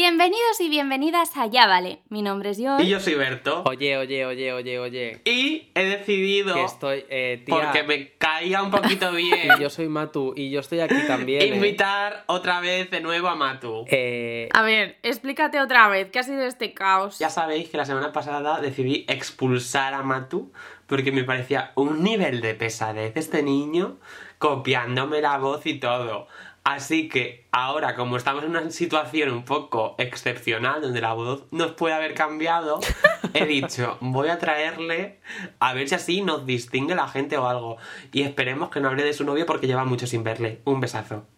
Bienvenidos y bienvenidas a Ya Vale. Mi nombre es John. Y yo soy Berto. Oye, oye, oye, oye, oye. Y he decidido. Que estoy. Eh, tía, Porque me caía un poquito bien. y yo soy Matu y yo estoy aquí también. eh. Invitar otra vez de nuevo a Matu. Eh, A ver, explícate otra vez, ¿qué ha sido este caos? Ya sabéis que la semana pasada decidí expulsar a Matu porque me parecía un nivel de pesadez este niño copiándome la voz y todo. Así que ahora, como estamos en una situación un poco excepcional donde la voz nos puede haber cambiado, he dicho, voy a traerle a ver si así nos distingue la gente o algo. Y esperemos que no hable de su novio porque lleva mucho sin verle. Un besazo.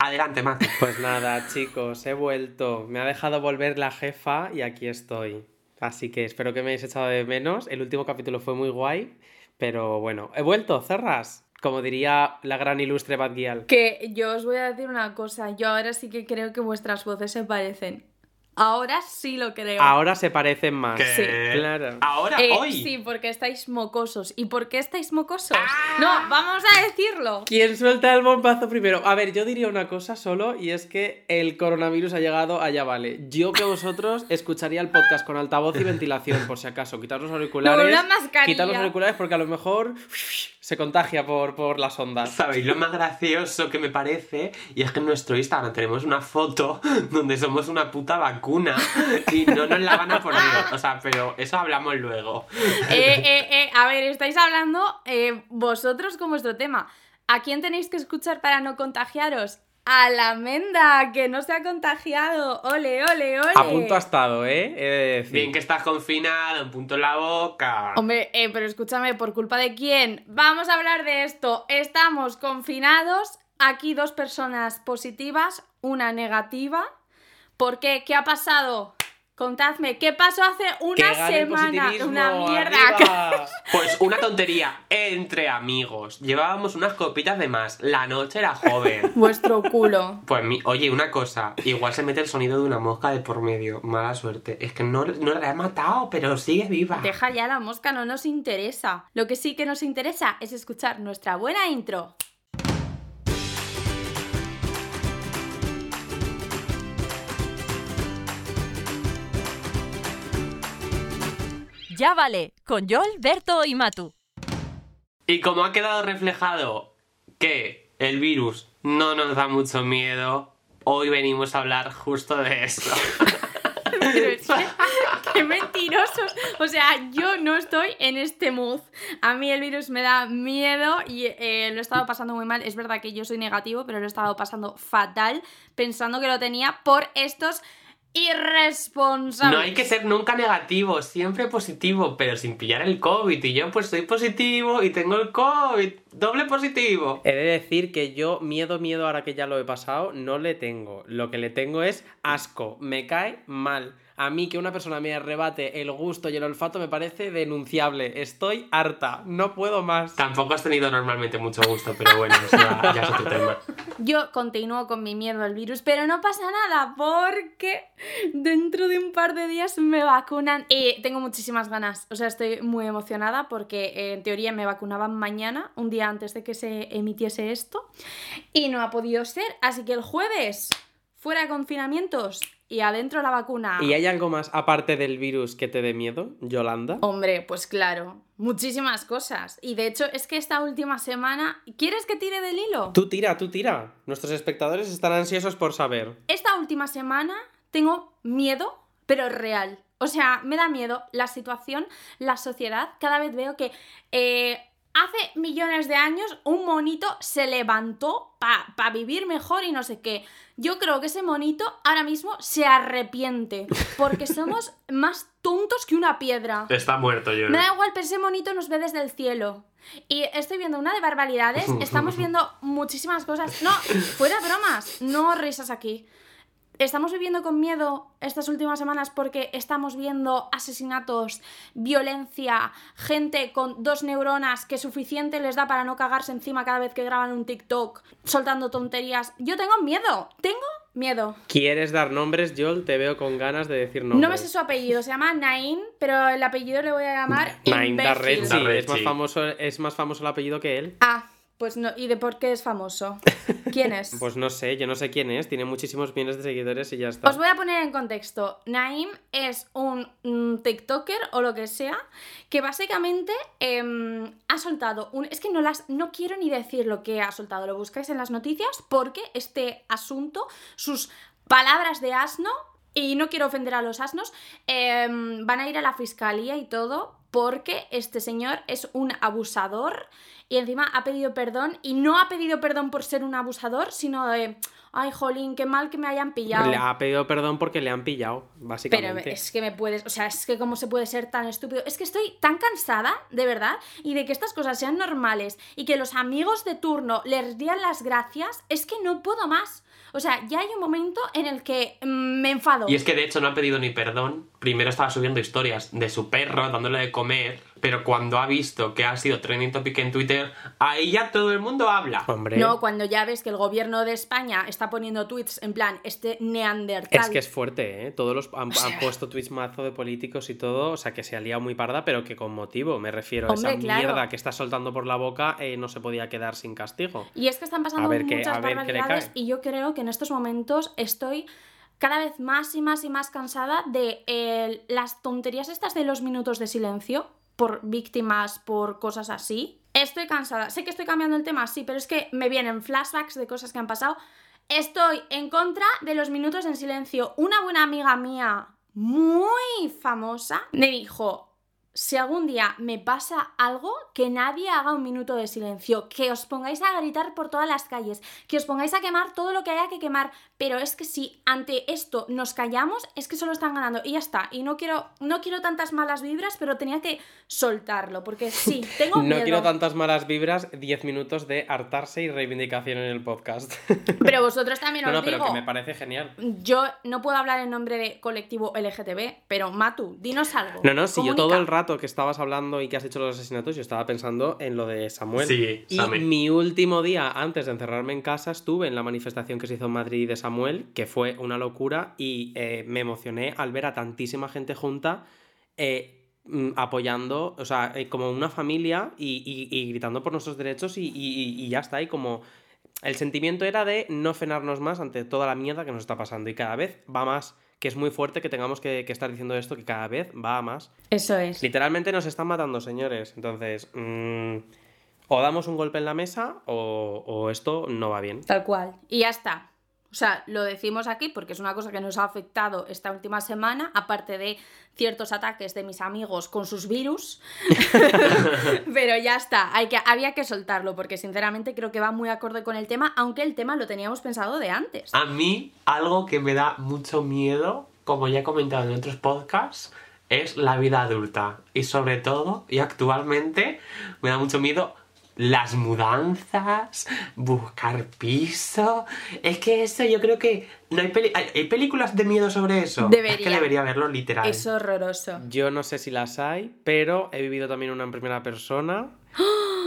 Adelante, Matu. pues nada, chicos, he vuelto. Me ha dejado volver la jefa y aquí estoy. Así que espero que me hayáis echado de menos. El último capítulo fue muy guay. Pero bueno, he vuelto, cerras. Como diría la gran ilustre Bad Gyal. Que yo os voy a decir una cosa, yo ahora sí que creo que vuestras voces se parecen. Ahora sí lo creo. Ahora se parecen más. ¿Qué? Sí. Claro. Ahora, Eh, hoy. Sí, porque estáis mocosos. ¿Y por qué estáis mocosos? ¡Ah! No, vamos a decirlo. ¿Quién suelta el bombazo primero? A ver, yo diría una cosa solo y es que el coronavirus ha llegado allá, vale. Yo que vosotros escucharía el podcast con altavoz y ventilación, por si acaso. Quitar los auriculares. No, con una mascarilla. Quitar los auriculares porque a lo mejor se contagia por, por las ondas. ¿Sabéis lo más gracioso que me parece? Y es que en nuestro Instagram tenemos una foto donde somos una puta vacuna y no nos la van a poner. O sea, pero eso hablamos luego. Eh, eh, eh, a ver, estáis hablando eh, vosotros con vuestro tema. ¿A quién tenéis que escuchar para no contagiaros? A la Menda, que no se ha contagiado. Ole, ole, ole. A punto ha estado, ¿eh? He de decir. Bien que estás confinado, un punto en la boca. Hombre, eh, pero escúchame, ¿por culpa de quién? Vamos a hablar de esto. Estamos confinados. Aquí dos personas positivas, una negativa. ¿Por qué? ¿Qué ha pasado? Contadme, ¿qué pasó hace ¡Que una semana? Una mierda. ¡Arriba! Pues una tontería entre amigos. Llevábamos unas copitas de más. La noche era joven. Vuestro culo. Pues mi, oye, una cosa, igual se mete el sonido de una mosca de por medio. Mala suerte. Es que no, no la he matado, pero sigue viva. Deja ya la mosca, no nos interesa. Lo que sí que nos interesa es escuchar nuestra buena intro. Ya vale, con Yol, Berto y Matu. Y como ha quedado reflejado que el virus no nos da mucho miedo, hoy venimos a hablar justo de eso. Pero es que, qué mentirosos. O sea, yo no estoy en este mood. A mí el virus me da miedo y eh, lo he estado pasando muy mal. Es verdad que yo soy negativo, pero lo he estado pasando fatal pensando que lo tenía por estos irresponsables. No hay que ser nunca negativo, siempre positivo, pero sin pillar el COVID. Y yo pues soy positivo y tengo el COVID, doble positivo. He de decir que yo miedo, miedo, ahora que ya lo he pasado, no le tengo. Lo que le tengo es asco. Me cae mal. A mí que una persona me arrebate el gusto y el olfato me parece denunciable. Estoy harta. No puedo más. Tampoco has tenido normalmente mucho gusto, pero bueno, eso ya, ya es otro tema. Yo continúo con mi miedo al virus, pero no pasa nada porque dentro de un par de días me vacunan y tengo muchísimas ganas. O sea, estoy muy emocionada porque eh, en teoría me vacunaban mañana, un día antes de que se emitiese esto, y no ha podido ser. Así que el jueves, fuera de confinamientos y adentro la vacuna. ¿Y hay algo más aparte del virus que te dé miedo, Yolanda? Hombre, pues claro, muchísimas cosas. Y de hecho es que esta última semana... ¿Quieres que tire del hilo? Tú tira, tú tira. Nuestros espectadores están ansiosos por saber. Esta última semana tengo miedo, pero real. O sea, me da miedo la situación, la sociedad. Cada vez veo que eh, hace millones de años un monito se levantó para vivir mejor y no sé qué. Yo creo que ese monito ahora mismo se arrepiente porque somos más tontos que una piedra. Está muerto yo. Me da igual, pero ese monito nos ve desde el cielo. Y estoy viendo una de barbaridades, estamos viendo muchísimas cosas. No, fuera bromas, no risas aquí. Estamos viviendo con miedo estas últimas semanas porque estamos viendo asesinatos, violencia, gente con dos neuronas que suficiente les da para no cagarse encima cada vez que graban un TikTok soltando tonterías. Yo tengo miedo, tengo miedo. ¿Quieres dar nombres, Yol? Te veo con ganas de decir nombres. No me sé su apellido, se llama Nain, pero el apellido le voy a llamar. Darrechi. Darrechi. Es más, famoso, es más famoso el apellido que él. Ah, pues no, ¿y de por qué es famoso? ¿Quién es? Pues no sé, yo no sé quién es. Tiene muchísimos millones de seguidores y ya está. Os voy a poner en contexto. Naim es un mm, TikToker o lo que sea que básicamente em, ha soltado un. Es que no las. No quiero ni decir lo que ha soltado. Lo buscáis en las noticias porque este asunto, sus palabras de asno, y no quiero ofender a los asnos, em, van a ir a la fiscalía y todo porque este señor es un abusador y encima ha pedido perdón y no ha pedido perdón por ser un abusador, sino de, ay, jolín, qué mal que me hayan pillado. Le ha pedido perdón porque le han pillado, Pero básicamente. es que me puedes, o sea, es que cómo se puede ser tan estúpido. Es que estoy tan cansada, de verdad, y de que estas cosas sean normales y que los amigos de turno les dieran las gracias, es que no puedo más. O sea, ya hay un momento en el que mm, me enfado. Y es que de hecho no ha pedido ni perdón. Primero estaba subiendo historias de su perro, dándole de comer. Pero cuando ha visto que ha sido trending topic en Twitter, ahí ya todo el mundo habla. Hombre, No, cuando ya ves que el gobierno de España está poniendo tweets en plan, este neandertal. es que es fuerte, ¿eh? Todos los han, han puesto tweets mazo de políticos y todo, o sea, que se ha liado muy parda, pero que con motivo, me refiero. Hombre, Esa claro. mierda que está soltando por la boca eh, no se podía quedar sin castigo. Y es que están pasando A ver qué- muchas a ver qué le barbaridades cae. y yo creo que en estos momentos estoy cada vez más y más y más cansada de eh, las tonterías estas de los minutos de silencio por víctimas, por cosas así. Estoy cansada. Sé que estoy cambiando el tema, sí, pero es que me vienen flashbacks de cosas que han pasado. Estoy en contra de los minutos en silencio. Una buena amiga mía, muy famosa, me dijo, si algún día me pasa algo, que nadie haga un minuto de silencio, que os pongáis a gritar por todas las calles, que os pongáis a quemar todo lo que haya que quemar, pero es que si ante esto nos callamos, es que solo están ganando y ya está. Y no quiero, no quiero tantas malas vibras, pero tenía que soltarlo, porque sí, tengo No miedo. quiero tantas malas vibras, 10 minutos de hartarse y reivindicación en el podcast. Pero vosotros también no, os no, pero digo, que me parece genial. yo no puedo hablar en nombre de colectivo LGTB, pero Matu, dinos algo. No, no, si yo todo el rato que estabas hablando y que has hecho los asesinatos, yo estaba pensando en lo de Samuel. Sí, y mi último día antes de encerrarme en casa estuve en la manifestación que se hizo en Madrid de Samuel, que fue una locura y eh, me emocioné al ver a tantísima gente junta eh, mm, apoyando, o sea, eh, como una familia y, y- y gritando por nuestros derechos y, y- y ya está. Y como el sentimiento era de no frenarnos más ante toda la mierda que nos está pasando y cada vez va más. Que es muy fuerte que tengamos que, que estar diciendo esto, que cada vez va a más. Eso es. Literalmente nos están matando, señores. Entonces, mm, o damos un golpe en la mesa o, o esto no va bien. Tal cual. Y ya está. O sea, lo decimos aquí porque es una cosa que nos ha afectado esta última semana, aparte de ciertos ataques de mis amigos con sus virus. Pero ya está, hay que, había que soltarlo porque sinceramente creo que va muy acorde con el tema, aunque el tema lo teníamos pensado de antes. A mí, algo que me da mucho miedo, como ya he comentado en otros podcasts, es la vida adulta. Y sobre todo, y actualmente, me da mucho miedo las mudanzas, buscar piso. Es que eso yo creo que no hay, peli- hay, películas de miedo sobre eso. Es Debería. que debería verlo literal. Es horroroso. Yo no sé si las hay, pero he vivido también una en primera persona.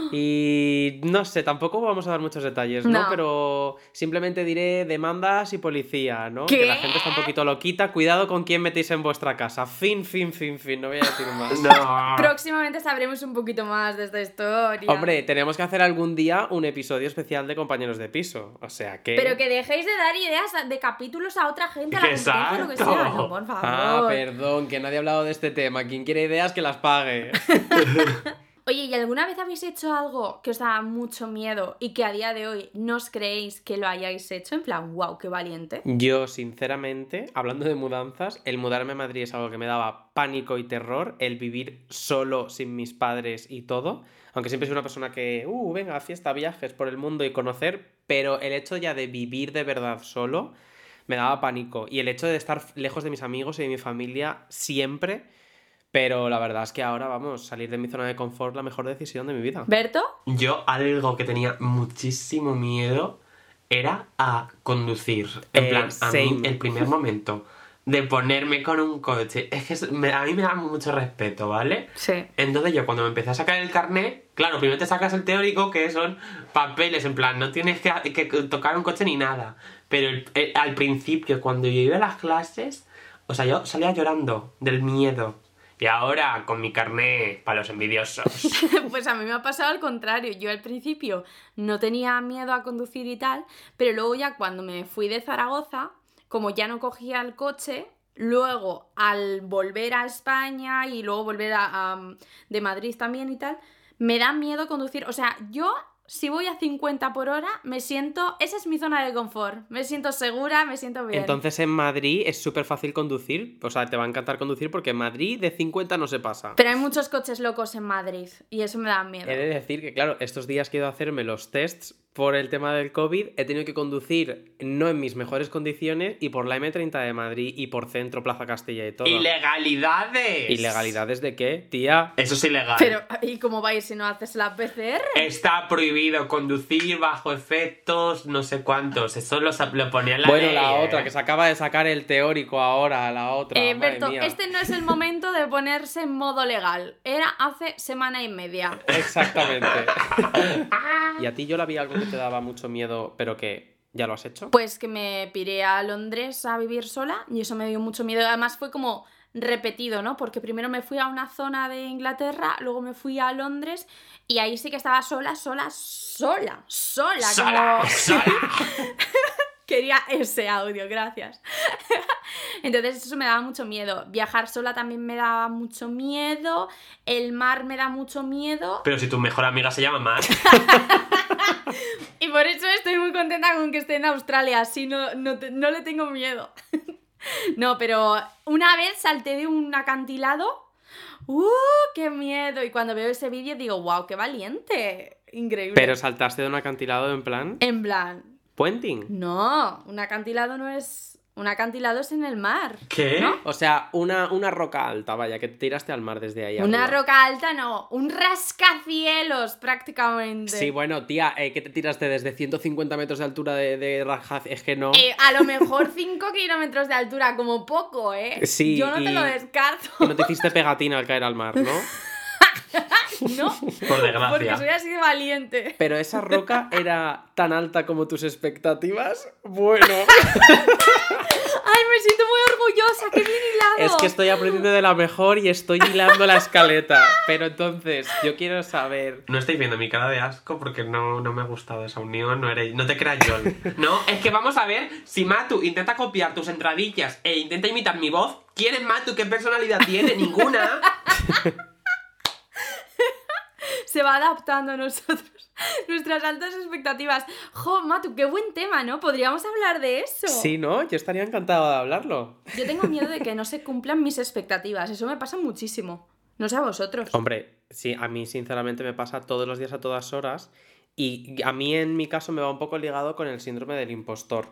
Y no sé, tampoco vamos a dar muchos detalles, ¿no? No. Pero simplemente diré demandas y policía, ¿no? ¿Qué? Que la gente está un poquito loquita. Cuidado con quién metéis en vuestra casa. Fin, fin, fin, fin. No voy a decir más. No. Próximamente sabremos un poquito más de esta historia. Hombre, tenemos que hacer algún día un episodio especial de compañeros de piso. O sea que. Pero que dejéis de dar ideas de capítulos a otra gente, a la competencia, lo que sea. Exacto. No, por favor. Ah, perdón, que nadie ha hablado de este tema. Quien quiere ideas, que las pague. Oye, ¿y alguna vez habéis hecho algo que os daba mucho miedo y que a día de hoy no os creéis que lo hayáis hecho? En plan, wow, qué valiente. Yo, sinceramente, hablando de mudanzas, el mudarme a Madrid es algo que me daba pánico y terror, el vivir solo sin mis padres y todo. Aunque siempre soy una persona que, uh, venga, fiesta, viajes por el mundo y conocer, pero el hecho ya de vivir de verdad solo me daba pánico. Y el hecho de estar lejos de mis amigos y de mi familia siempre. Pero la verdad es que ahora, vamos, salir de mi zona de confort la mejor decisión de mi vida. ¿Berto? Yo algo que tenía muchísimo miedo era a conducir. En Eh, plan, a mí same. el primer momento de ponerme con un coche, es que me- a mí me da mucho respeto, ¿vale? Sí. Entonces yo cuando me empecé a sacar el carnet, claro, primero te sacas el teórico que son papeles, en plan, no tienes que, que tocar un coche ni nada. Pero el- el- al principio, cuando yo iba a las clases, o sea, yo salía llorando del miedo. Y ahora con mi carné para los envidiosos. Pues a mí me ha pasado al contrario. Yo al principio no tenía miedo a conducir y tal, pero luego ya cuando me fui de Zaragoza, como ya no cogía el coche, luego al volver a España y luego volver a, a- de Madrid también y tal, me da miedo conducir. O sea, yo si voy a 50 por hora, me siento... Esa es mi zona de confort. Me siento segura, me siento bien. Entonces en Madrid es súper fácil conducir. O sea, te va a encantar conducir porque en Madrid de 50 no se pasa. Pero hay muchos coches locos en Madrid y eso me da miedo. He de decir que, claro, estos días a hacerme los tests por el tema del COVID, he tenido que conducir no en mis mejores condiciones y por la M30 de Madrid y por Centro, Plaza Castilla y todo. ¡Ilegalidades! ¿Ilegalidades de qué, tía? Eso es ilegal. Pero, ¿y cómo vais si no haces la PCR? Está prohibido conducir bajo efectos, no sé cuántos. Eso lo, lo ponía en la Bueno, ley, la ¿eh? otra, que se acaba de sacar el teórico ahora, la otra. Eh, Berto, mía. este no es el momento de ponerse en modo legal. Era hace semana y media. Exactamente. ¿Y a ti yo la vi algo te daba mucho miedo, pero que ya lo has hecho? Pues que me piré a Londres a vivir sola y eso me dio mucho miedo. Además fue como repetido, ¿no? Porque primero me fui a una zona de Inglaterra, luego me fui a Londres y ahí sí que estaba sola, sola, sola, sola. ¡Sola! como- ¡Sola! Quería ese audio, gracias. Entonces eso me daba mucho miedo. Viajar sola también me daba mucho miedo. El mar me da mucho miedo. Pero si tu mejor amiga se llama Mar. Por eso estoy muy contenta con que esté en Australia. Así no, no, te- no le tengo miedo. No, pero una vez salté de un acantilado. ¡Uh! ¡Qué miedo! Y cuando veo ese vídeo digo, ¡wow! ¡Qué valiente! Increíble. Pero saltaste de un acantilado en plan. En plan, Puenting. no, un acantilado no es. Un acantilado es en el mar. ¿Qué? ¿No? O sea, una, una roca alta, vaya, que te tiraste al mar desde ahí. Una arriba. roca alta no, un rascacielos prácticamente. Sí, bueno, tía, eh, que te tiraste desde 150 metros de altura de, de Rajaz, es que no. Eh, a lo mejor 5 kilómetros de altura, como poco, ¿eh? Sí, Yo no y- te lo descarto. Y no te hiciste pegatina al caer al mar, ¿no? No, Por porque desgracia. soy así de valiente. Pero esa roca era tan alta como tus expectativas. Bueno, Ay, me siento muy orgullosa, qué bien hilado. es que estoy aprendiendo de la mejor y estoy hilando la escaleta. Pero entonces, yo quiero saber. No estáis viendo mi cara de asco porque no, no me ha gustado esa unión, no, eres, no te creas yo. No, es que vamos a ver si Matu intenta copiar tus entradillas e intenta imitar mi voz. ¿Quién es Matu? ¿Qué personalidad tiene? Ninguna. Se va adaptando a nosotros. Nuestras altas expectativas. Jo, Matu, qué buen tema, ¿no? Podríamos hablar de eso. Sí, ¿no? Yo estaría encantado de hablarlo. Yo tengo miedo de que no se cumplan mis expectativas. Eso me pasa muchísimo. No sé a vosotros. Hombre, sí, a mí sinceramente me pasa todos los días a todas horas y a mí en mi caso me va un poco ligado con el síndrome del impostor,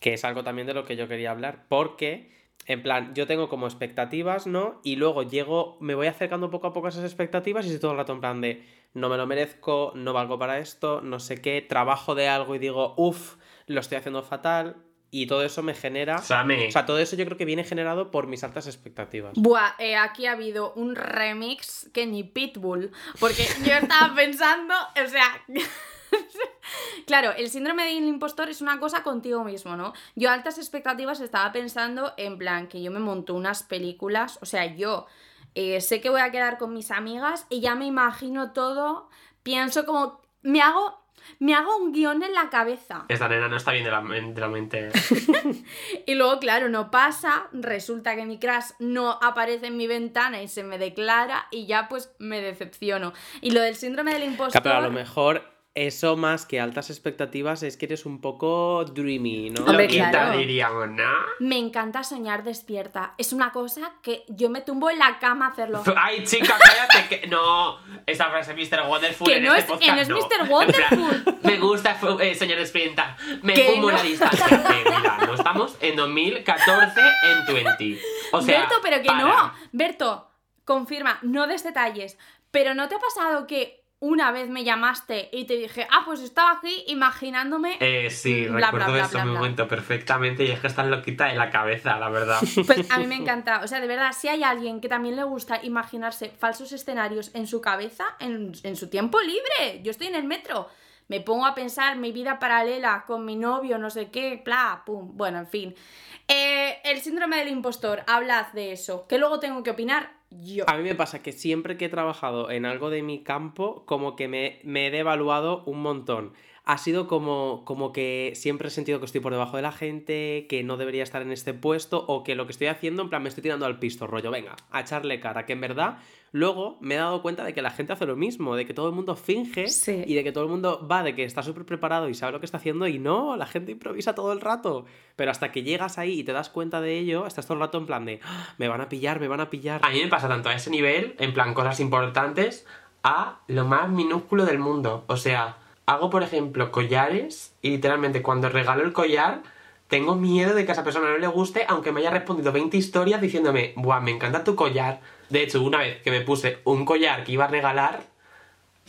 que es algo también de lo que yo quería hablar, porque en plan, yo tengo como expectativas, ¿no? Y luego llego, me voy acercando poco a poco a esas expectativas y estoy todo el rato en plan de no me lo merezco, no valgo para esto, no sé qué, trabajo de algo y digo, uff, lo estoy haciendo fatal y todo eso me genera... Same. O sea, todo eso yo creo que viene generado por mis altas expectativas. Buah, eh, aquí ha habido un remix que ni Pitbull. Porque yo estaba pensando, o sea. claro, el síndrome del impostor es una cosa contigo mismo, ¿no? Yo a altas expectativas estaba pensando en plan que yo me monto unas películas, o sea, yo eh, sé que voy a quedar con mis amigas y ya me imagino todo, pienso como, me hago, me hago un guion en la cabeza. Esta nena no está bien de la, de la mente. Y luego, claro, no pasa, resulta que mi crush no aparece en mi ventana y se me declara y ya pues me decepciono. Y lo del síndrome del impostor... Claro, pero a lo mejor eso más que altas expectativas es que eres un poco dreamy, ¿no? Hombre, claro. diríamos, ¿no? Me encanta soñar despierta. Es una cosa que yo me tumbo en la cama a hacerlo. Ay, chica, cállate que. No, esa frase Mr. Wonderful. Que en no este es- que podcast, no es Mr. Wonderful. plan, me gusta, eh, señor Despierta. Me Que fumo no. la distancia. Eh, mira, no estamos en 2014 en 20. O sea. Berto, pero que para. no. Berto, confirma, no des detalles. Pero ¿no te ha pasado que una vez me llamaste y te dije, ah, pues estaba aquí imaginándome... Eh, sí, Bla, recuerdo bla, bla, ese momento perfectamente y es que estás loquita de la cabeza, la verdad. Pues a mí me encanta. O sea, de verdad, si hay alguien que también le gusta imaginarse falsos escenarios en su cabeza, en, en su tiempo libre, yo estoy en el metro, me pongo a pensar mi vida paralela con mi novio, no sé qué, bla, pum. Bueno, en fin. Eh, el síndrome del impostor, hablad de eso. Que luego tengo que opinar yo. A mí me pasa que siempre que he trabajado en algo de mi campo, como que me, me he devaluado un montón. Ha sido como, como que siempre he sentido que estoy por debajo de la gente, que no debería estar en este puesto, o que lo que estoy haciendo, en plan, me estoy tirando al pisto, rollo, venga, a echarle cara, que en verdad luego me he dado cuenta de que la gente hace lo mismo, de que todo el mundo finge Sí. y de que todo el mundo va, de que está súper preparado y sabe lo que está haciendo, y no, la gente improvisa todo el rato. Pero hasta que llegas ahí y te das cuenta de ello, estás todo el rato en plan de, "Ah, me van a pillar, me van a pillar. A mí me pasa tanto a ese nivel, en plan cosas importantes, a lo más minúsculo del mundo. O sea, hago por ejemplo collares y literalmente cuando regalo el collar tengo miedo de que a esa persona no le guste, aunque me haya respondido 20 historias diciéndome, buah, me encanta tu collar. De hecho, una vez que me puse un collar que iba a regalar,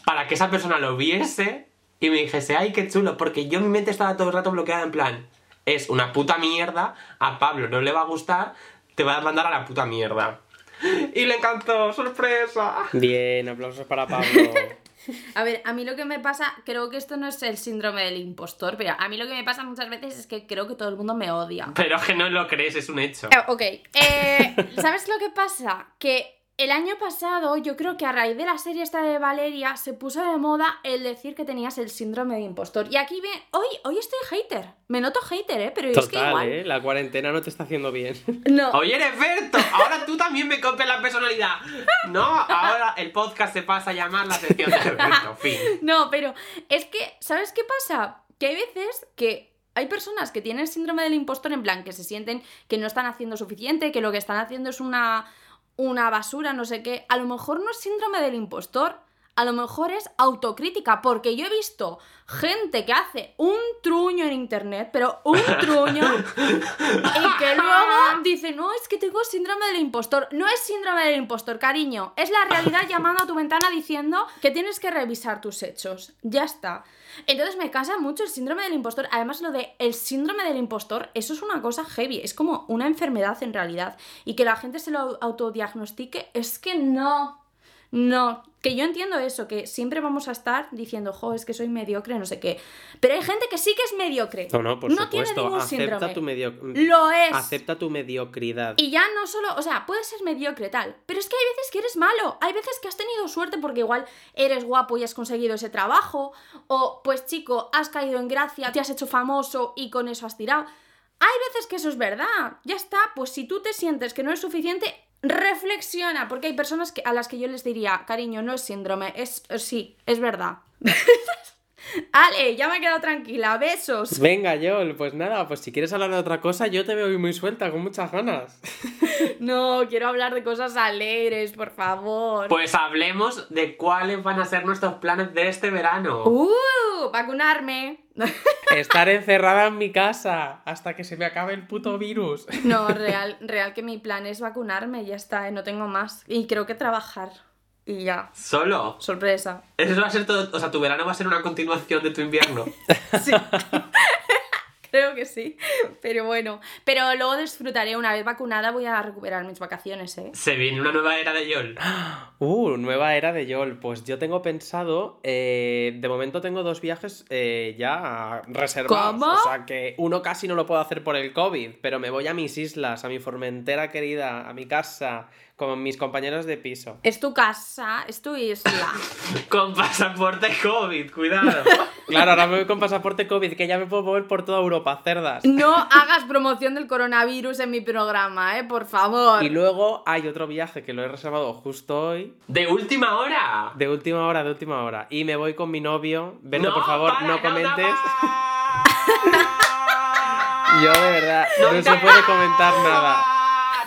para que esa persona lo viese y me dijese, ay, qué chulo, porque yo en mi mente estaba todo el rato bloqueada en plan, es una puta mierda, a Pablo no le va a gustar, te va a mandar a la puta mierda. Y le encantó, sorpresa. Bien, aplausos para Pablo. A ver, a mí lo que me pasa, creo que esto no es el síndrome del impostor, pero a mí lo que me pasa muchas veces es que creo que todo el mundo me odia. Pero es que no lo crees, es un hecho. Eh, ok, eh, ¿sabes lo que pasa? Que el año pasado, yo creo que a raíz de la serie esta de Valeria, se puso de moda el decir que tenías el síndrome de impostor. Y aquí ve, hoy, hoy estoy hater. Me noto hater, ¿eh? Pero es que Total, igual. ¿eh? La cuarentena no te está haciendo bien. No. Oye, eres Berto, ahora tú también me copias la personalidad. No, ahora el podcast se pasa a llamar la sección de Berto, fin. No, pero es que, ¿sabes qué pasa? Que hay veces que hay personas que tienen síndrome del impostor en plan que se sienten que no están haciendo suficiente, que lo que están haciendo es una, una basura, no sé qué. A lo mejor no es síndrome del impostor, a lo mejor es autocrítica, porque yo he visto gente que hace un truño en internet, pero un truño, y que luego dice, no, es que tengo síndrome del impostor. No es síndrome del impostor, cariño, es la realidad llamando a tu ventana diciendo que tienes que revisar tus hechos. Ya está. Entonces me casa mucho el síndrome del impostor. Además, lo de el síndrome del impostor, eso es una cosa heavy, es como una enfermedad en realidad. Y que la gente se lo autodiagnostique, es que no. No, que yo entiendo eso, que siempre vamos a estar diciendo, jo, es que soy mediocre, no sé qué. Pero hay gente que sí que es mediocre. No, no, por no tiene supuesto. ningún Acepta síndrome. tu. Lo es. Acepta tu mediocridad. Y ya no solo, o sea, puedes ser mediocre tal, pero es que hay veces que eres malo, hay veces que has tenido suerte porque igual eres guapo y has conseguido ese trabajo, o pues chico, has caído en gracia, te has hecho famoso y con eso has tirado. Hay veces que eso es verdad, ya está, pues si tú te sientes que no es suficiente, reflexiona, porque hay personas que, a las que yo les diría, cariño, no es síndrome, es sí, es verdad. Ale, ya me he quedado tranquila, besos. Venga, Yol, pues nada, pues si quieres hablar de otra cosa, yo te veo muy suelta, con muchas ganas. No, quiero hablar de cosas alegres, por favor. Pues hablemos de cuáles van a ser nuestros planes de este verano. ¡Uh! Vacunarme. Estar encerrada en mi casa hasta que se me acabe el puto virus. No, real, real que mi plan es vacunarme, ya está, eh, no tengo más. Y creo que trabajar. Y ya. Solo. Sorpresa. Eso va a ser todo. O sea, tu verano va a ser una continuación de tu invierno. Sí. Creo que sí. Pero bueno. Pero luego disfrutaré. Una vez vacunada voy a recuperar mis vacaciones, ¿eh? Se viene una nueva era de Yol. Uh, nueva era de Yol. Pues yo tengo pensado, eh, de momento tengo dos viajes eh, ya reservados. ¿Cómo? O sea que uno casi no lo puedo hacer por el COVID, pero me voy a mis islas, a mi Formentera querida, a mi casa, con mis compañeros de piso. Es tu casa, es tu isla. Con pasaporte COVID, cuidado. Claro, ahora me voy con pasaporte COVID, que ya me puedo mover por toda Europa, cerdas. No hagas promoción del coronavirus en mi programa, ¿eh? Por favor. Y luego hay otro viaje que lo he reservado justo hoy, De última hora. de última hora, de última hora. Y me voy con mi novio. Vendo, No, por favor, para, no comentes. Yo de verdad, no, se puede comentar nada.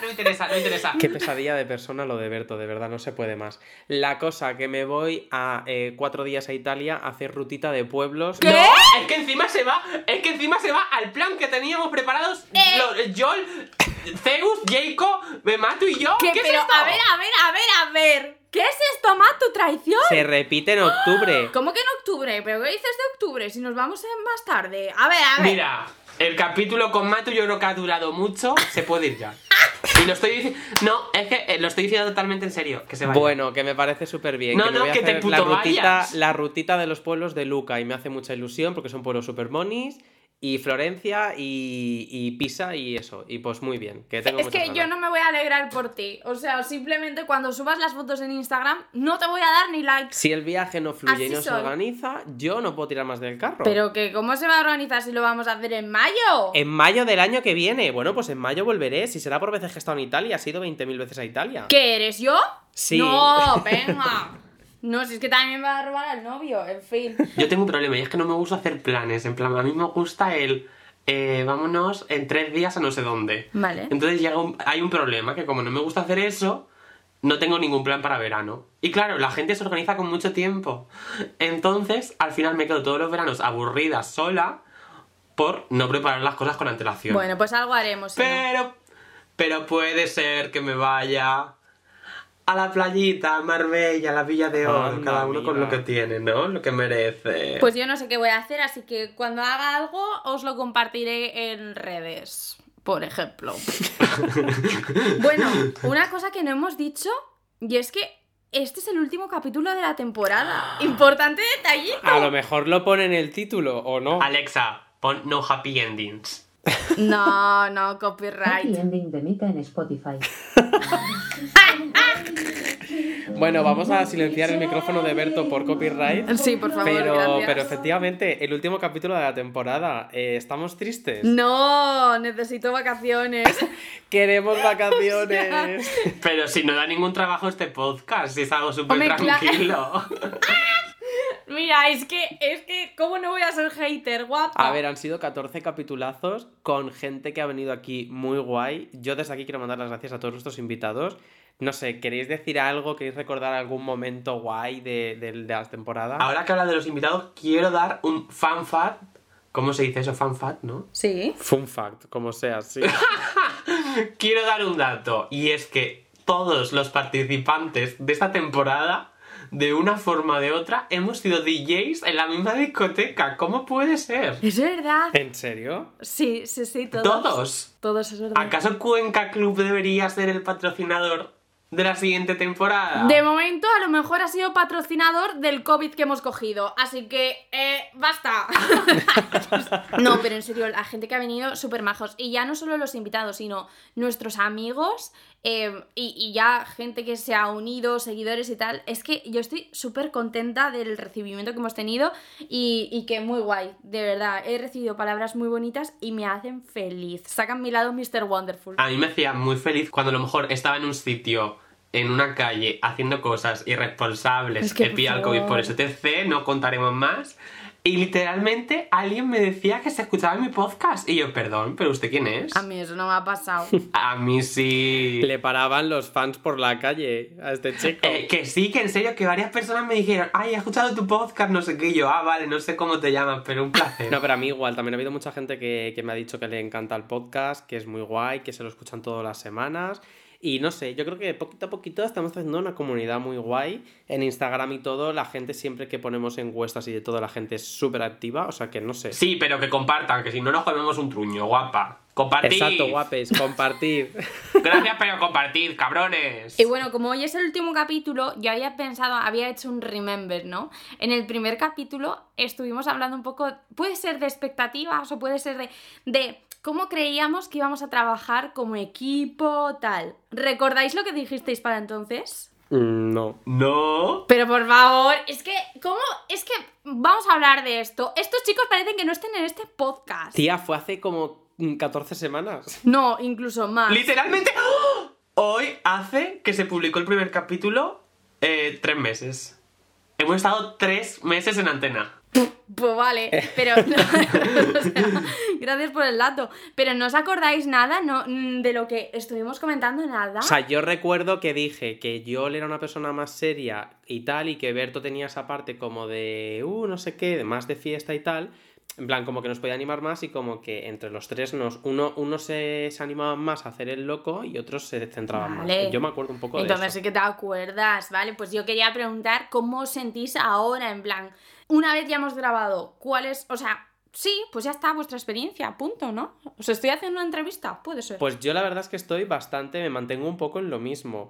No interesa, no interesa. Qué pesadilla de persona lo de Berto, de verdad, no se puede más. La cosa que me voy a eh, cuatro días a Italia a hacer rutita de pueblos. ¿Qué? No, es que encima se va, es que encima se va al plan que teníamos preparados Eh. Joel, Zeus, Jacob, Matu y yo. ¿Qué? ¿Qué, es esto? a ver, a ver, a ver, a ver. ¿Qué es esto, Matt? ¿Tu traición? Se repite en octubre. ¿Cómo que en octubre? ¿Pero qué dices de octubre? Si nos vamos en más tarde. A ver, a ver. Mira, el capítulo con Matu yo creo que ha durado mucho, se puede ir ya. Y lo estoy diciendo. No, es que eh, lo estoy diciendo totalmente en serio. Que se vaya. Bueno, que me parece súper bien. No, que me no, voy a que te hacer la puto rutita, vayas. la rutita de los pueblos de Luca y me hace mucha ilusión porque son pueblos super monis. Y Florencia y, y Pisa y eso. Y pues muy bien. Que tengo Es que yo no me voy a alegrar por ti. O sea, simplemente cuando subas las fotos en Instagram, no te voy a dar ni likes. Si el viaje no fluye y no se organiza, yo no puedo tirar más del carro. Pero que, ¿cómo se va a organizar si lo vamos a hacer en mayo? En mayo del año que viene. Bueno, pues en mayo volveré. Si será por veces que he estado en Italia, has ido 20.000 veces a Italia. ¿Qué eres yo? Sí. No, venga. No, si es que también me va a robar al novio, en fin. Yo tengo un problema y es que no me gusta hacer planes. En plan, a mí me gusta el. eh, vámonos en tres días a no sé dónde. Vale. Entonces llega un- hay un problema que como no me gusta hacer eso, no tengo ningún plan para verano. Y claro, la gente se organiza con mucho tiempo. Entonces, al final me quedo todos los veranos aburrida sola por no preparar las cosas con antelación. Bueno, pues algo haremos. no. Pero, pero puede ser que me vaya a la playita, a Marbella, a la Villa de Oro, Anda, cada uno con lo que tiene, ¿no? Lo que merece. Pues yo no sé qué voy a hacer, así que cuando haga algo os lo compartiré en redes, por ejemplo. bueno, una cosa que no hemos dicho, y es que este es el último capítulo de la temporada. Importante detallito. A lo mejor lo pone en el título o no. Alexa, pon no happy endings. No, no, Happy copyright. Ending de Mika en Spotify. Bueno, vamos a silenciar el micrófono de Berto por copyright. Sí, por favor, Pero, gracias. pero efectivamente, el último capítulo de la temporada. eh, ¿Estamos tristes? No, necesito vacaciones. Queremos vacaciones. Pero si no da ningún trabajo este podcast, si es algo súper tranquilo. Mira, es que, es que, ¿cómo no voy a ser hater, guapa? A ver, han sido 14 capitulazos con gente que ha venido aquí muy guay. Yo desde aquí quiero mandar las gracias a todos nuestros invitados. No sé, ¿queréis decir algo? ¿Queréis recordar algún momento guay de, de, de la temporada? Ahora que habla de los invitados, quiero dar un fan fact. ¿Cómo se dice eso? Fan fact, ¿no? Sí. Fun fact, como sea, sí. Quiero dar un dato. Y es que todos los participantes de esta temporada, de una forma o de otra, hemos sido DJs en la misma discoteca. ¿Cómo puede ser? Es verdad. ¿En serio? Sí, sí, sí, todos. ¿Todos? Todos, es verdad. ¿Acaso Cuenca Club debería ser el patrocinador de la siguiente temporada? De momento, a lo mejor ha sido patrocinador del COVID que hemos cogido. Así que, eh, basta. no, pero en serio, la gente que ha venido, súper majos. Y ya no solo los invitados, sino nuestros amigos eh, y, y ya gente que se ha unido, seguidores y tal. Es que yo estoy súper contenta del recibimiento que hemos tenido y, y que muy guay, de verdad. He recibido palabras muy bonitas y me hacen feliz. Sacan mi lado Mr. Wonderful. A mí me hacía muy feliz cuando a lo mejor estaba en un sitio, en una calle, haciendo cosas irresponsables, Es que, que pilla el COVID por. STC, no contaremos más. Y literalmente alguien me decía que se escuchaba en mi podcast. Y yo, perdón, ¿pero usted quién es? A mí eso no me ha pasado. A mí sí. Le paraban los fans por la calle a este chico. Eh, que sí, que en serio, que varias personas me dijeron, ay, he escuchado tu podcast, no sé qué, y yo, ah, vale, no sé cómo te llamas, pero un placer. No, pero a mí igual, también ha habido mucha gente que, que me ha dicho que le encanta el podcast, que es muy guay, que se lo escuchan todas las semanas. Y no sé, yo creo que poquito a poquito estamos haciendo una comunidad muy guay. En Instagram y todo, la gente siempre que ponemos encuestas y de todo, la gente es súper activa. O sea que no sé. Sí, pero que compartan, que si no nos comemos un truño, guapa. Compartid. Exacto, guapes, compartir. Gracias, pero compartid, cabrones. Y bueno, como hoy es el último capítulo, yo había pensado, había hecho un remember, ¿no? En el primer capítulo estuvimos hablando un poco, puede ser de expectativas o puede ser de, de cómo creíamos que íbamos a trabajar como equipo, tal. ¿Recordáis lo que dijisteis para entonces? Mm, no. No. Pero por favor, es que, ¿cómo? Es que vamos a hablar de esto. Estos chicos parecen que no estén en este podcast. Tía, fue hace como mm, 14 semanas. No, incluso más. Literalmente, ¡oh! hoy hace que se publicó el primer capítulo eh, tres meses. Hemos estado tres meses en antena. Pues vale, pero o sea, gracias por el dato. Pero no os acordáis nada no, mm, de lo que estuvimos comentando nada. O sea, yo recuerdo que dije que Yol era una persona más seria y tal, y que Berto tenía esa parte como de, uh, no sé qué, de más de fiesta y tal. En plan, como que nos podía animar más y como que entre los tres nos, uno, uno se, se animaba más a hacer el loco y otros se centraban Vale. más. Yo me acuerdo un poco Entonces de eso. sí que te acuerdas, ¿vale? Pues yo quería preguntar cómo os sentís ahora, en plan, una vez ya hemos grabado, ¿cuál es, o sea, sí, pues ya está, vuestra experiencia, punto, ¿no? Os estoy haciendo una entrevista, puede ser. Pues yo la verdad es que estoy bastante, me mantengo un poco en lo mismo.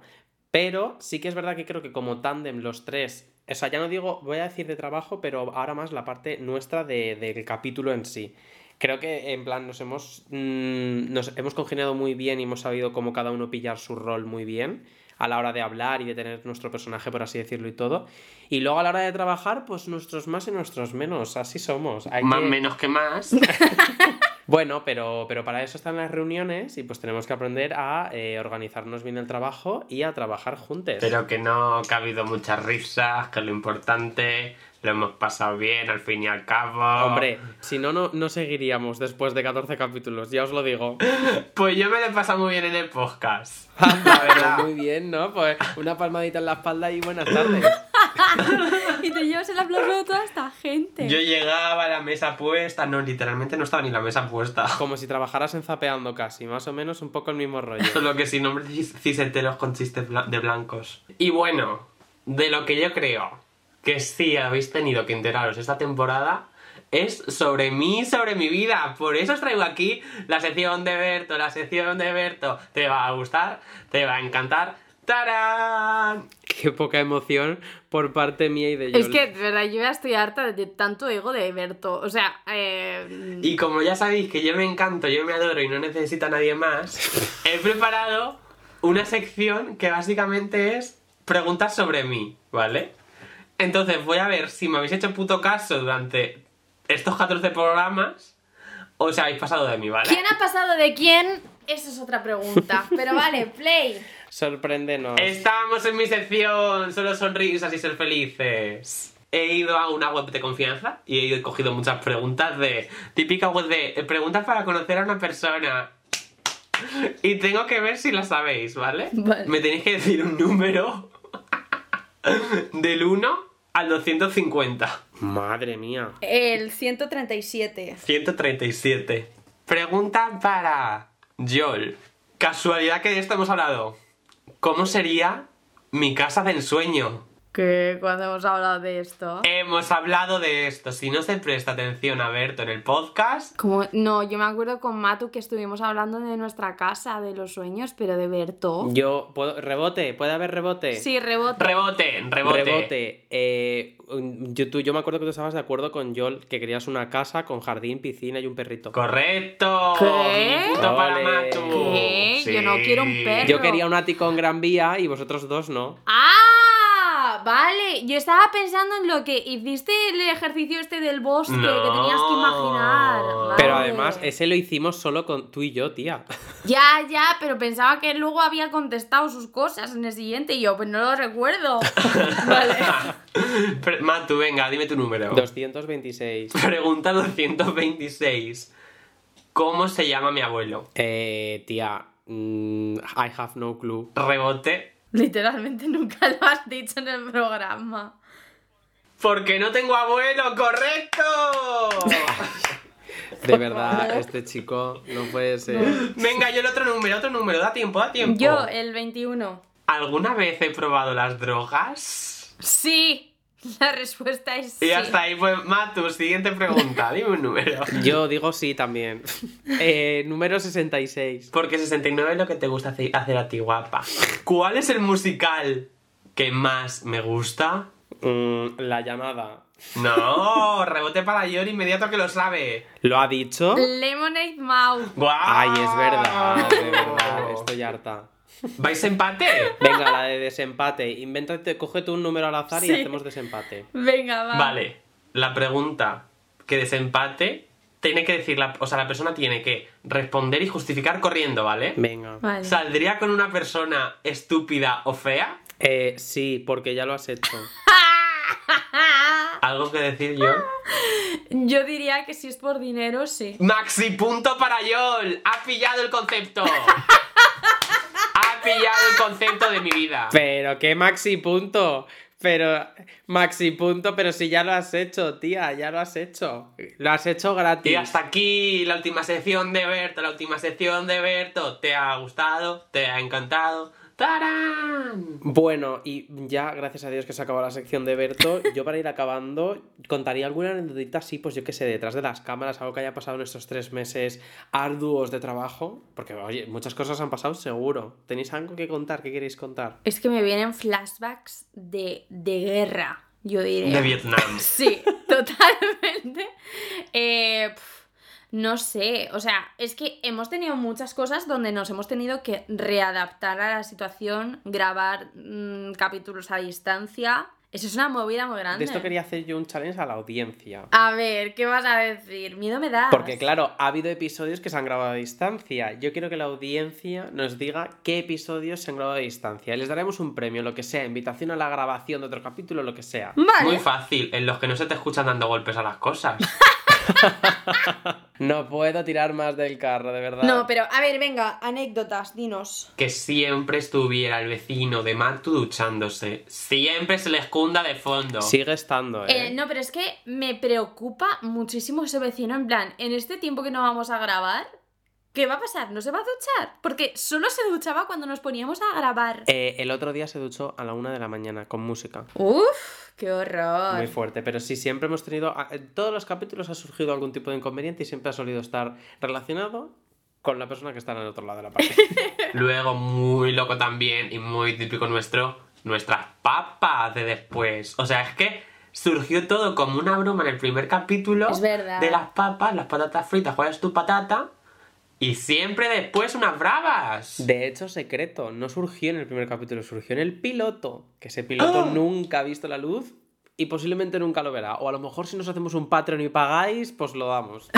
Pero sí que es verdad que creo que como tándem los tres, o sea, ya no digo, voy a decir de trabajo, pero ahora más la parte nuestra de- del capítulo en sí. Creo que en plan nos hemos, mm, nos hemos congeniado muy bien y hemos sabido cómo cada uno pillar su rol muy bien a la hora de hablar y de tener nuestro personaje, por así decirlo, y todo. Y luego a la hora de trabajar, pues nuestros más y nuestros menos, así somos. Hay Más que- menos que más. bueno, pero, pero para eso están las reuniones y pues tenemos que aprender a eh, organizarnos bien el trabajo y a trabajar juntos. Pero que no, que ha habido muchas risas, que lo importante, lo hemos pasado bien al fin y al cabo. Hombre, si no, no, no seguiríamos después de 14 capítulos, ya os lo digo. Pues yo me lo he pasado muy bien en el podcast. La verdad. Muy bien, ¿no? Pues una palmadita en la espalda y buenas tardes. Y te llevas el aplauso de toda esta gente. Yo llegaba a la mesa puesta, no, literalmente no estaba ni la mesa puesta. Como si trabajaras en zapeando casi, más o menos un poco el mismo rollo. Solo que sin nombres cis- cisenteros con chistes de blancos. Y bueno, de lo que yo creo que sí habéis tenido que enteraros esta temporada es sobre mí sobre mi vida. Por eso os traigo aquí la sección de Berto, la sección de Berto. Te va a gustar, te va a encantar. ¡Tarán! Qué poca emoción por parte mía y de Yol. Es que, de verdad, yo ya estoy harta de tanto ego de Berto. O sea, eh... Y como ya sabéis que yo me encanto, yo me adoro y no necesito a nadie más, he preparado una sección que básicamente es preguntas sobre mí, ¿vale? Entonces voy a ver si me habéis hecho puto caso durante estos 14 programas o os habéis pasado de mí, ¿vale? ¿quién ha pasado de quién? Esa es otra pregunta. Pero vale, play. Sorpréndenos. Estamos en mi sección, solo sonrisas y ser felices. He ido a una web de confianza y he cogido muchas preguntas de. Típica web de eh, preguntas para conocer a una persona. Y tengo que ver si la sabéis, ¿vale? Vale. Me tenéis que decir un número del 1 al 250. Madre mía. El 137. 137. Pregunta para Joel. Casualidad que de esto hemos hablado. ¿Cómo sería mi casa de ensueño? Que cuando hemos hablado de esto. Hemos hablado de esto. Si no se presta atención a Berto en el podcast, Como, no, yo me acuerdo con Matu que estuvimos hablando de nuestra casa, de los sueños, pero de Berto. Yo, ¿puedo, rebote, ¿puede haber rebote? Sí, rebote. rebote, rebote. Rebote. Eh, yo, tú- yo me acuerdo que tú estabas de acuerdo con Joel que querías una casa con jardín, piscina y un perrito. Correcto. ¿Qué? Punto para. Matu. ¿Qué? Yo no quiero un perro. Yo quería un ático en Gran Vía y vosotros dos no. ¡Ah! Vale, yo estaba pensando en lo que hiciste el ejercicio este del bosque No. que tenías que imaginar. Vale. Pero además, ese lo hicimos solo con tú y yo, tía. Ya, ya, pero pensaba que luego había contestado sus cosas en el siguiente y yo, pues no lo recuerdo. vale. Pre- Matu, venga, dime tu número. 226. Pregunta 226. ¿Cómo se llama mi abuelo? Eh, tía, mm, I have no clue. Rebote. Literalmente nunca lo has dicho en el programa. Porque no tengo abuelo, correcto. De verdad, este chico no puede ser. Venga, yo el otro número, otro número, da tiempo, da tiempo. Yo, el 21. ¿Alguna vez he probado las drogas? Sí, la respuesta es sí. Y hasta ahí, pues, Matu, siguiente pregunta, dime un número. Yo digo sí también. Eh, número 66. Porque 69 es lo que te gusta hace- hacer a ti, guapa. ¿Cuál es el musical que más me gusta? Mm, la llamada. No, rebote para Yor inmediato que lo sabe. ¿Lo ha dicho? Lemonade Mouth. ¡Guau! Ay, es verdad, de verdad. Estoy harta. ¿Vais empate? Venga, la de desempate. Invéntate, cógete un número al azar y hacemos desempate. Venga, va. Vale, la pregunta que desempate tiene que decir, la, o sea, la persona tiene que responder y justificar corriendo, ¿vale? Venga. Vale. ¿Saldría con una persona estúpida o fea? Eh, sí, porque ya lo has hecho. ¿Algo que decir yo? Yo diría que si es por dinero, sí. Maxi punto para Yol. Ha pillado el concepto. pillado el concepto de mi vida. Pero qué maxi punto. Pero, maxi punto, pero si ya lo has hecho, tía, ya lo has hecho. Lo has hecho gratis. Y hasta aquí la última sección de Berto, la última sección de Berto. ¿Te ha gustado? ¿Te ha encantado? ¡Tarán! Bueno, y ya, gracias a Dios que se acabó la sección de Berto, yo para ir acabando contaría alguna anécdotita así, pues yo qué sé, detrás de las cámaras, algo que haya pasado en estos tres meses arduos de trabajo, porque oye, muchas cosas han pasado seguro. ¿Tenéis algo que contar? ¿Qué queréis contar? Es que me vienen flashbacks de, de guerra, yo diría. De Vietnam. Sí, totalmente. Eh, no sé, o sea, es que hemos tenido muchas cosas donde nos hemos tenido que readaptar a la situación, grabar mm, capítulos a distancia. Eso es una movida muy grande. De esto quería hacer yo un challenge a la audiencia. A ver, ¿qué vas a decir? Miedo me da. Porque claro, ha habido episodios que se han grabado a distancia. Yo quiero que la audiencia nos diga qué episodios se han grabado a distancia. Y les daremos un premio, lo que sea, invitación a la grabación de otro capítulo, lo que sea. Vale. Muy fácil, en los que no se te escuchan dando golpes a las cosas. No puedo tirar más del carro, de verdad. No, pero a ver, venga, anécdotas, dinos. Que siempre estuviera el vecino de Matu duchándose. Siempre se le escunda de fondo. Sigue estando, ¿eh? Eh, no, pero es que me preocupa muchísimo ese vecino. En plan, en este tiempo que no vamos a grabar, ¿qué va a pasar? ¿No se va a duchar? Porque solo se duchaba cuando nos poníamos a grabar. Eh, el otro día se duchó a la una de la mañana con música. Uf, qué horror. Muy fuerte, pero sí, siempre hemos tenido. a- En todos los capítulos ha surgido algún tipo de inconveniente y siempre ha solido estar relacionado con la persona que está en el otro lado de la pared. Luego, muy loco también y muy típico nuestro, nuestras papas de después. O sea, es que surgió todo como una broma en el primer capítulo Es verdad. de las papas, las patatas fritas, cuál es tu patata. Y siempre después unas bravas. De hecho, secreto, no surgió en el primer capítulo, surgió en el piloto. Que ese piloto ¡Ah! nunca ha visto la luz y posiblemente nunca lo verá. O a lo mejor si nos hacemos un Patreon y pagáis, pues lo damos.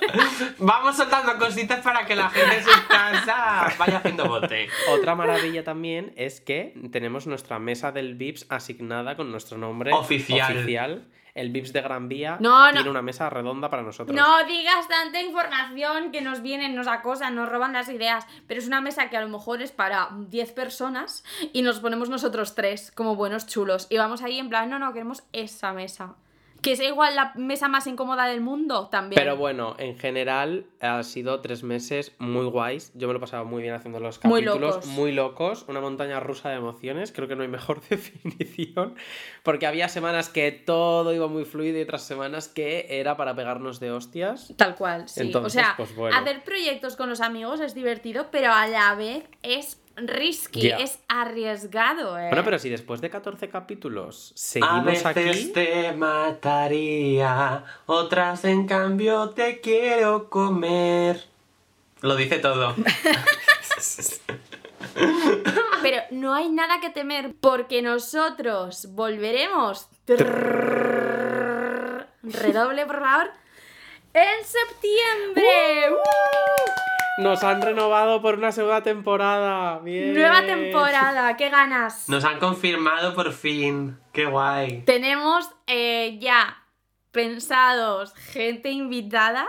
Vamos soltando cositas para que la gente en su casa vaya haciendo bote. Otra maravilla también es que tenemos nuestra mesa del VIPS asignada con nuestro nombre Oficial. oficial. El VIPS de Gran Vía No, no. tiene una mesa redonda para nosotros. No digas tanta información que nos vienen, nos acosan, nos roban las ideas. Pero es una mesa que a lo mejor es para 10 personas y nos ponemos nosotros tres como buenos chulos. Y vamos ahí en plan, no, no, queremos esa mesa. Que es igual la mesa más incómoda del mundo también. Pero bueno, en general ha sido tres meses muy guays. Yo me lo he pasado muy bien haciendo los Muy capítulos. locos. Muy locos. Una montaña rusa de emociones. Creo que no hay mejor definición. Porque había semanas que todo iba muy fluido y otras semanas que era para pegarnos de hostias. Tal cual, sí. Entonces, o sea, pues bueno. hacer proyectos con los amigos es divertido, pero a la vez es risky, es arriesgado, ¿eh? Bueno, pero si después de 14 capítulos A seguimos veces aquí. te mataría, otras en cambio te quiero comer. Lo dice todo. Pero no hay nada que temer porque nosotros volveremos. Redoble, por favor. En septiembre. ¡Uh! Nos han renovado por una segunda temporada. Bien. Nueva temporada, qué ganas. Nos han confirmado por fin. Qué guay. Tenemos eh, ya pensados gente invitada.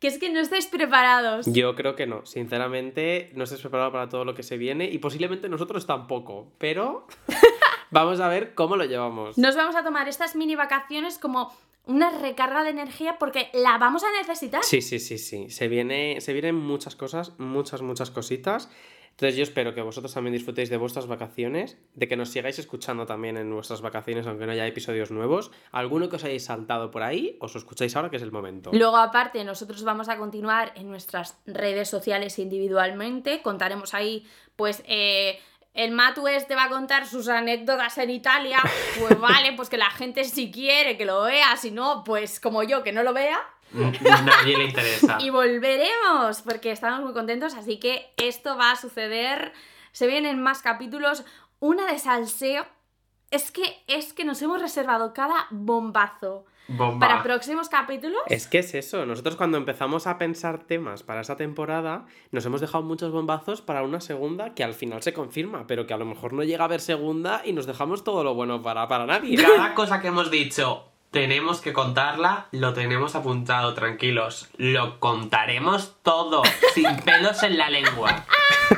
Que es que no estáis preparados. Yo creo que no, sinceramente no estés preparado para todo lo que se viene y posiblemente nosotros tampoco, pero vamos a ver cómo lo llevamos. Nos vamos a tomar estas mini vacaciones como una recarga de energía porque la vamos a necesitar. Sí, sí, sí, sí, se, viene, se vienen muchas cosas, muchas, muchas cositas. Entonces yo espero que vosotros también disfrutéis de vuestras vacaciones, de que nos sigáis escuchando también en vuestras vacaciones, aunque no haya episodios nuevos. Alguno que os hayáis saltado por ahí, os escucháis ahora que es el momento. Luego, aparte, nosotros vamos a continuar en nuestras redes sociales individualmente. Contaremos ahí, pues, eh, el Matu este va a contar sus anécdotas en Italia. Pues vale, pues que la gente si quiere que lo vea, si no, pues como yo, que no lo vea. Nadie le interesa. Y volveremos, porque estamos muy contentos, así que esto va a suceder. Se vienen más capítulos. Una de salseo. Es que, es que nos hemos reservado cada bombazo Bomba. para próximos capítulos. Es que es eso, nosotros cuando empezamos a pensar temas para esa temporada, nos hemos dejado muchos bombazos para una segunda que al final se confirma, pero que a lo mejor no llega a haber segunda y nos dejamos todo lo bueno para, para nadie. Cada cosa que hemos dicho tenemos que contarla, lo tenemos apuntado, tranquilos. Lo contaremos todo, sin pelos en la lengua.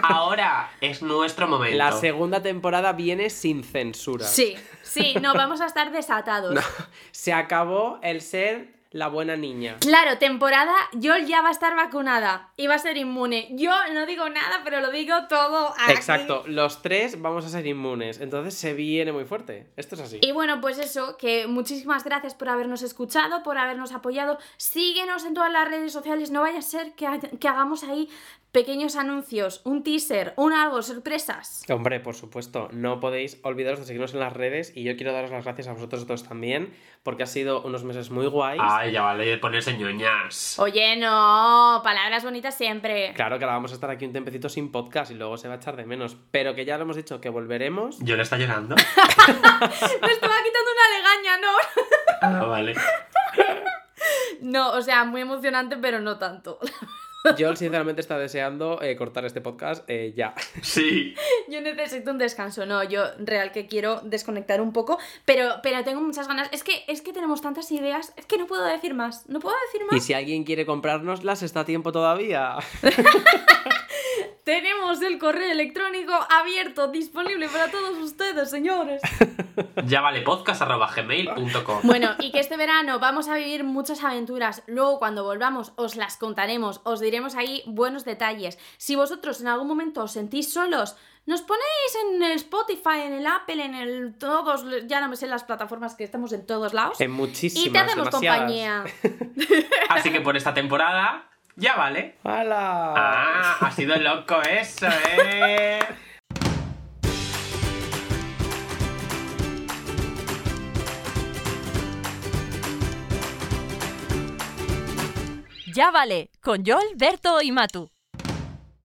Ahora es nuestro momento. La segunda temporada viene sin censura. Sí, sí, no, vamos a estar desatados. No, se acabó el ser la buena niña. Claro, temporada, Yol ya va a estar vacunada y va a ser inmune. Yo no digo nada, pero lo digo todo aquí. Exacto, los tres vamos a ser inmunes, entonces se viene muy fuerte. Esto es así. Y bueno, pues eso, que muchísimas gracias por habernos escuchado, por habernos apoyado. Síguenos en todas las redes sociales, no vaya a ser que, que hagamos ahí pequeños anuncios, un teaser, un algo, sorpresas. Hombre, por supuesto, no podéis olvidaros de seguirnos en las redes y yo quiero daros las gracias a vosotros dos también, porque ha sido unos meses muy guays. Ay, ya vale de ponerse ñoñas. Oye, no, palabras bonitas siempre. Claro que ahora vamos a estar aquí un tempecito sin podcast y luego se va a echar de menos, pero que ya lo hemos dicho, que volveremos. Yo le está llorando. Me estaba quitando una legaña, ¿no? Ah, vale. No, o sea, muy emocionante, pero no tanto. Yo sinceramente está deseando eh, cortar este podcast eh, ya. Sí. Yo necesito un descanso, no, yo real que quiero desconectar un poco, pero, pero tengo muchas ganas. Es que, es que tenemos tantas ideas, es que no puedo decir más, no puedo decir Y más. si alguien quiere comprárnoslas, está a tiempo todavía. Tenemos el correo electrónico abierto, disponible para todos ustedes, señores. Ya vale podcast.gmail.com. Bueno, y que este verano vamos a vivir muchas aventuras. Luego, cuando volvamos, os las contaremos, os diremos ahí buenos detalles. Si vosotros en algún momento os sentís solos, nos ponéis en el Spotify, en el Apple, en el todos, ya no me sé las plataformas que estamos en todos lados. En muchísimas, y te hacemos demasiadas. compañía. Así que por esta temporada, ya vale. ¡Hala! Ah, ha sido loco eso, eh. Ya vale, con Yol, Berto y Matu.